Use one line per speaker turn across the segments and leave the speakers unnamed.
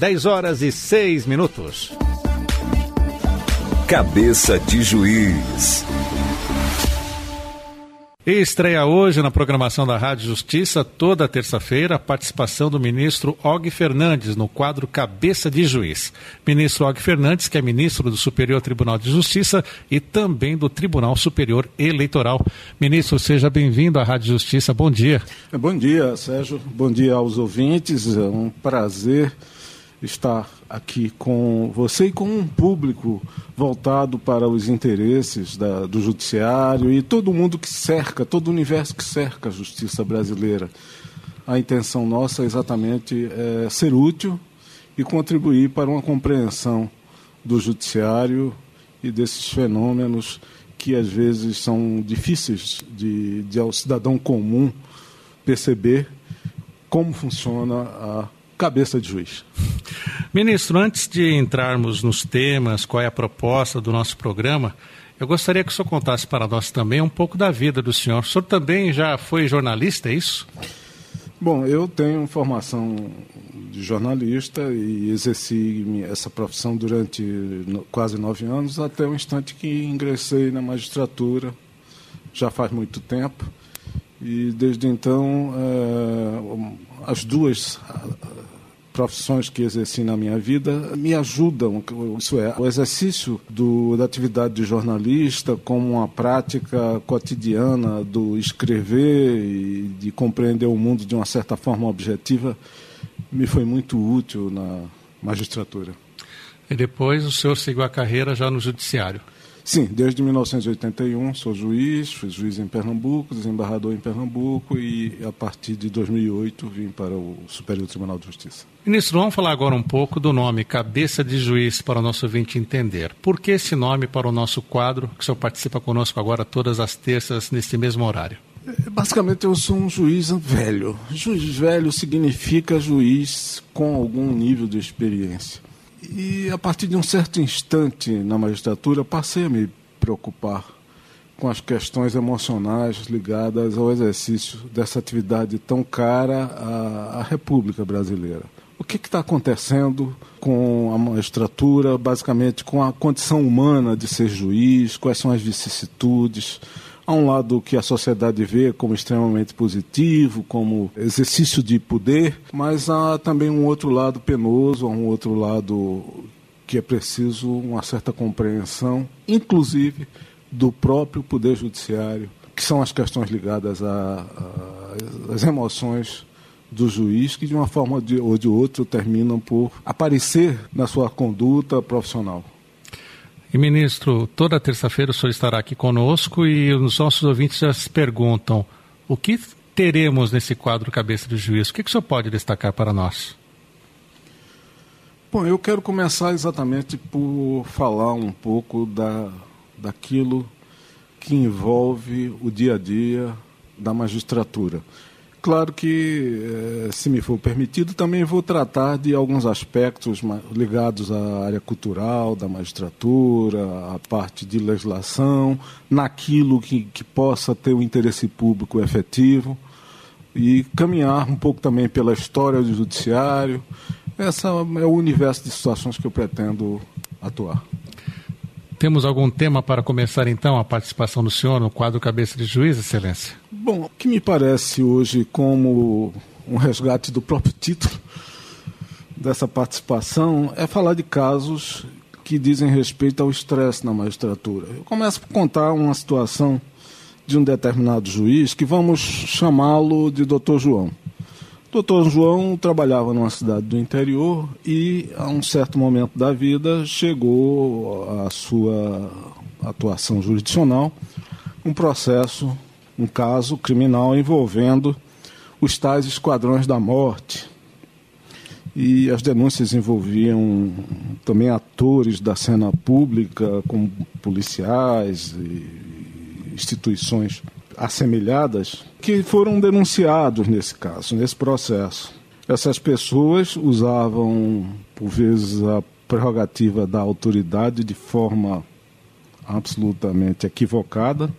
10 horas e 6 minutos.
Cabeça de Juiz.
E estreia hoje na programação da Rádio Justiça, toda terça-feira, a participação do ministro Og Fernandes no quadro Cabeça de Juiz. Ministro Og Fernandes, que é ministro do Superior Tribunal de Justiça e também do Tribunal Superior Eleitoral. Ministro, seja bem-vindo à Rádio Justiça. Bom dia.
Bom dia, Sérgio. Bom dia aos ouvintes. É um prazer estar aqui com você e com um público voltado para os interesses da, do judiciário e todo mundo que cerca, todo o universo que cerca a justiça brasileira. A intenção nossa é exatamente é ser útil e contribuir para uma compreensão do judiciário e desses fenômenos que às vezes são difíceis de, de ao cidadão comum perceber como funciona a cabeça de juiz.
Ministro, antes de entrarmos nos temas, qual é a proposta do nosso programa, eu gostaria que o senhor contasse para nós também um pouco da vida do senhor. O senhor também já foi jornalista, é isso?
Bom, eu tenho formação de jornalista e exerci essa profissão durante quase nove anos, até o instante que ingressei na magistratura, já faz muito tempo. E desde então, é, as duas profissões que exerci na minha vida me ajudam, isso é, o exercício do, da atividade de jornalista como uma prática cotidiana do escrever e de compreender o mundo de uma certa forma objetiva me foi muito útil na magistratura.
E depois o senhor seguiu a carreira já no judiciário?
Sim, desde 1981 sou juiz, fui juiz em Pernambuco, desembargador em Pernambuco e a partir de 2008 vim para o Superior Tribunal de Justiça.
Ministro, vamos falar agora um pouco do nome Cabeça de Juiz para o nosso ouvinte entender. Por que esse nome para o nosso quadro, que o senhor participa conosco agora todas as terças nesse mesmo horário?
Basicamente, eu sou um juiz velho. Juiz velho significa juiz com algum nível de experiência. E a partir de um certo instante na magistratura, passei a me preocupar com as questões emocionais ligadas ao exercício dessa atividade tão cara à, à República Brasileira. O que está acontecendo com a magistratura, basicamente com a condição humana de ser juiz, quais são as vicissitudes, Há um lado que a sociedade vê como extremamente positivo, como exercício de poder, mas há também um outro lado penoso, há um outro lado que é preciso uma certa compreensão, inclusive do próprio poder judiciário, que são as questões ligadas às emoções do juiz, que de uma forma ou de outra terminam por aparecer na sua conduta profissional.
E, ministro, toda terça-feira o senhor estará aqui conosco e os nossos ouvintes já se perguntam o que teremos nesse quadro Cabeça de Juiz? O que, que o senhor pode destacar para nós?
Bom, eu quero começar exatamente por falar um pouco da, daquilo que envolve o dia a dia da magistratura. Claro que, eh, se me for permitido, também vou tratar de alguns aspectos ligados à área cultural, da magistratura, à parte de legislação, naquilo que, que possa ter o um interesse público efetivo e caminhar um pouco também pela história do judiciário. Esse é o universo de situações que eu pretendo atuar.
Temos algum tema para começar então a participação do senhor no quadro Cabeça de Juiz, Excelência?
Bom, o que me parece hoje como um resgate do próprio título dessa participação é falar de casos que dizem respeito ao estresse na magistratura. Eu começo por contar uma situação de um determinado juiz que vamos chamá-lo de Dr. João. Doutor João trabalhava numa cidade do interior e, a um certo momento da vida, chegou à sua atuação jurisdicional um processo, um caso criminal envolvendo os tais esquadrões da morte. E as denúncias envolviam também atores da cena pública, como policiais e instituições assemelhadas que foram denunciados nesse caso, nesse processo. Essas pessoas usavam, por vezes, a prerrogativa da autoridade de forma absolutamente equivocada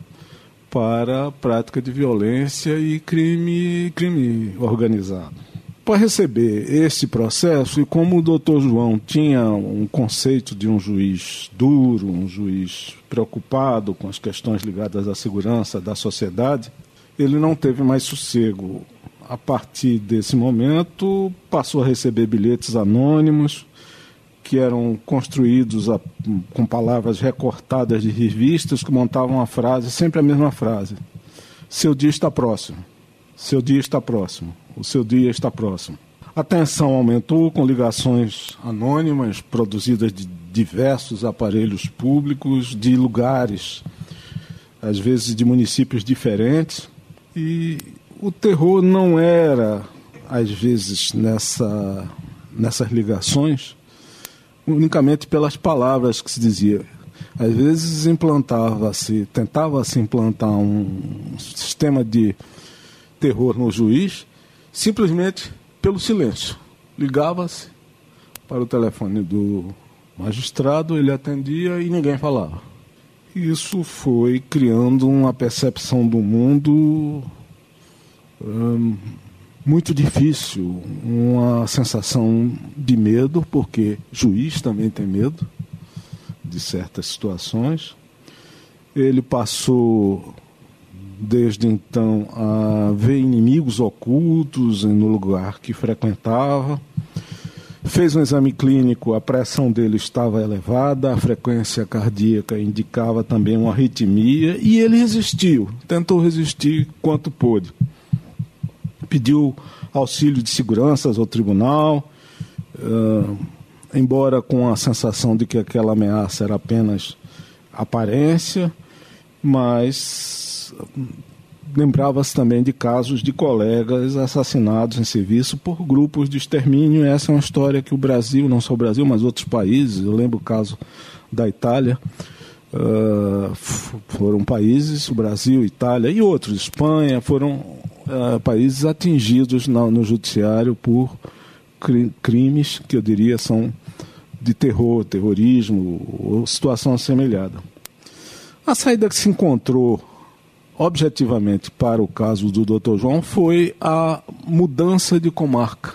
para a prática de violência e crime, crime organizado. Para receber esse processo, e como o doutor João tinha um conceito de um juiz duro, um juiz preocupado com as questões ligadas à segurança da sociedade, ele não teve mais sossego. A partir desse momento, passou a receber bilhetes anônimos, que eram construídos a, com palavras recortadas de revistas que montavam a frase, sempre a mesma frase. Seu dia está próximo. Seu dia está próximo. O seu dia está próximo. A tensão aumentou com ligações anônimas produzidas de diversos aparelhos públicos, de lugares, às vezes de municípios diferentes. E o terror não era, às vezes, nessa, nessas ligações, unicamente pelas palavras que se dizia. Às vezes implantava-se, tentava-se implantar um sistema de terror no juiz, simplesmente pelo silêncio. Ligava-se para o telefone do magistrado, ele atendia e ninguém falava. Isso foi criando uma percepção do mundo hum, muito difícil, uma sensação de medo, porque juiz também tem medo de certas situações. Ele passou desde então a ver inimigos ocultos no lugar que frequentava. Fez um exame clínico, a pressão dele estava elevada, a frequência cardíaca indicava também uma arritmia e ele resistiu, tentou resistir quanto pôde. Pediu auxílio de seguranças ao tribunal, uh, embora com a sensação de que aquela ameaça era apenas aparência, mas lembrava-se também de casos de colegas assassinados em serviço por grupos de extermínio. Essa é uma história que o Brasil, não só o Brasil, mas outros países, eu lembro o caso da Itália, uh, foram países, o Brasil, Itália e outros, Espanha, foram uh, países atingidos no, no judiciário por cri crimes que eu diria são de terror, terrorismo ou situação assemelhada. A saída que se encontrou objetivamente para o caso do Dr. João foi a mudança de comarca.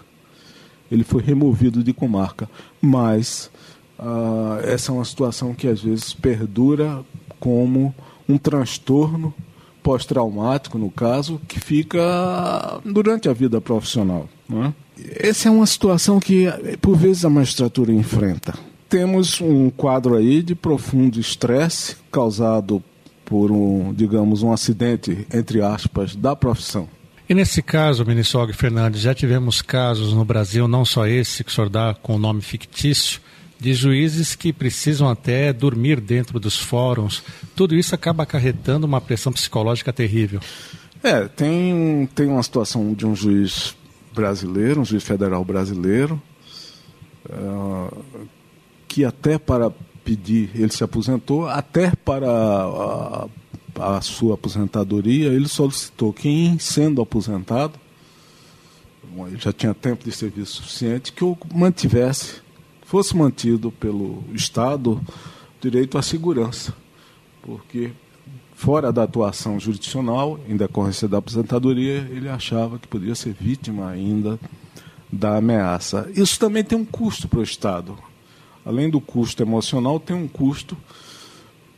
Ele foi removido de comarca, mas uh, essa é uma situação que às vezes perdura como um transtorno pós-traumático, no caso, que fica durante a vida profissional. Não é? Essa é uma situação que, por vezes, a magistratura enfrenta. Temos um quadro aí de profundo estresse causado por um, digamos, um acidente, entre aspas, da profissão.
E nesse caso, ministro Og Fernandes, já tivemos casos no Brasil, não só esse que o senhor dá com o nome fictício, de juízes que precisam até dormir dentro dos fóruns. Tudo isso acaba acarretando uma pressão psicológica terrível.
É, tem, tem uma situação de um juiz brasileiro, um juiz federal brasileiro, uh, que até para pedir, ele se aposentou, até para a, a sua aposentadoria, ele solicitou que, em sendo aposentado, ele já tinha tempo de serviço suficiente, que o mantivesse, fosse mantido pelo Estado direito à segurança, porque fora da atuação jurisdicional, em decorrência da aposentadoria, ele achava que podia ser vítima ainda da ameaça. Isso também tem um custo para o Estado além do custo emocional, tem um custo,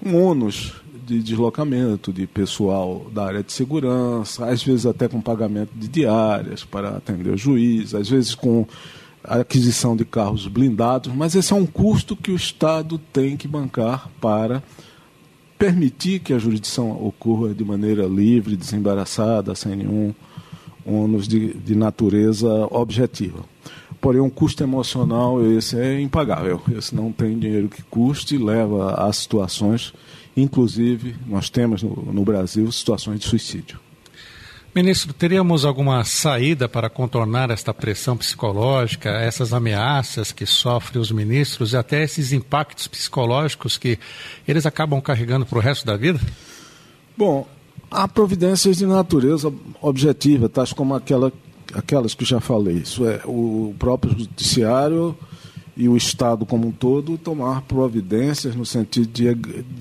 um ônus de deslocamento de pessoal da área de segurança, às vezes até com pagamento de diárias para atender o juiz, às vezes com aquisição de carros blindados, mas esse é um custo que o Estado tem que bancar para permitir que a jurisdição ocorra de maneira livre, desembaraçada, sem nenhum ônus de, de natureza objetiva. Porém, um custo emocional, esse é impagável. Esse não tem dinheiro que custe, leva a situações, inclusive, nós temos no, no Brasil situações de suicídio.
Ministro, teríamos alguma saída para contornar esta pressão psicológica, essas ameaças que sofrem os ministros e até esses impactos psicológicos que eles acabam carregando para o resto da vida?
Bom, há providências de natureza objetiva, tais como aquela aquelas que já falei, isso é, o próprio judiciário e o Estado como um todo tomar providências no sentido de,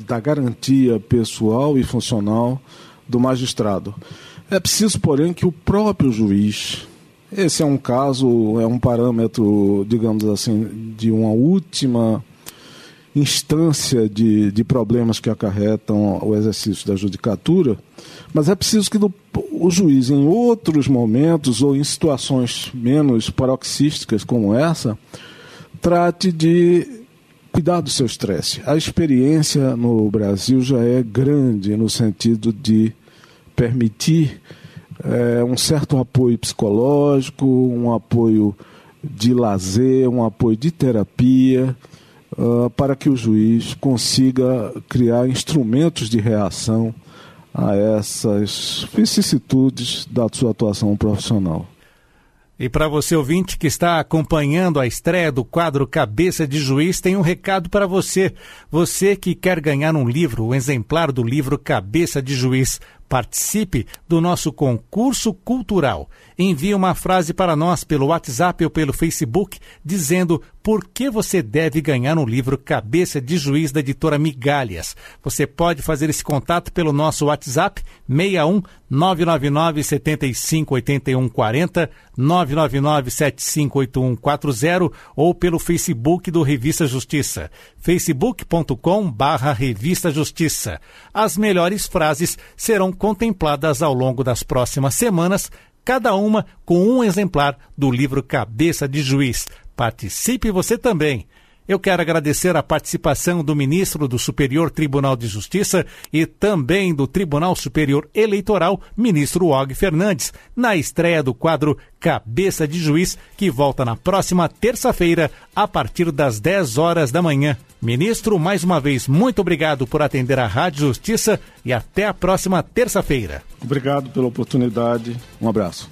da garantia pessoal e funcional do magistrado. É preciso, porém, que o próprio juiz Esse é um caso, é um parâmetro, digamos assim, de uma última instância de, de problemas que acarretam o exercício da judicatura, mas é preciso que o juiz, em outros momentos ou em situações menos paroxísticas como essa, trate de cuidar do seu estresse. A experiência no Brasil já é grande no sentido de permitir é, um certo apoio psicológico, um apoio de lazer, um apoio de terapia, uh, para que o juiz consiga criar instrumentos de reação a essas vicissitudes da sua atuação profissional.
E para você ouvinte que está acompanhando a estreia do quadro Cabeça de Juiz, tem um recado para você. Você que quer ganhar um livro, um exemplar do livro Cabeça de Juiz, Participe do nosso concurso cultural. Envie uma frase para nós pelo WhatsApp ou pelo Facebook dizendo por que você deve ganhar um livro Cabeça de Juiz da editora Migalhas. Você pode fazer esse contato pelo nosso WhatsApp 61 999 75 81 40 999 75 81 40 ou pelo Facebook do Revista Justiça facebook.com barra Revista Justiça. As melhores frases serão contempladas ao longo das próximas semanas, cada uma com um exemplar do livro Cabeça de Juiz. Participe você também! Eu quero agradecer a participação do ministro do Superior Tribunal de Justiça e também do Tribunal Superior Eleitoral, ministro Og Fernandes, na estreia do quadro Cabeça de Juiz, que volta na próxima terça-feira, a partir das 10 horas da manhã. Ministro, mais uma vez, muito obrigado por atender a Rádio Justiça e até a próxima terça-feira.
Obrigado pela oportunidade. Um abraço.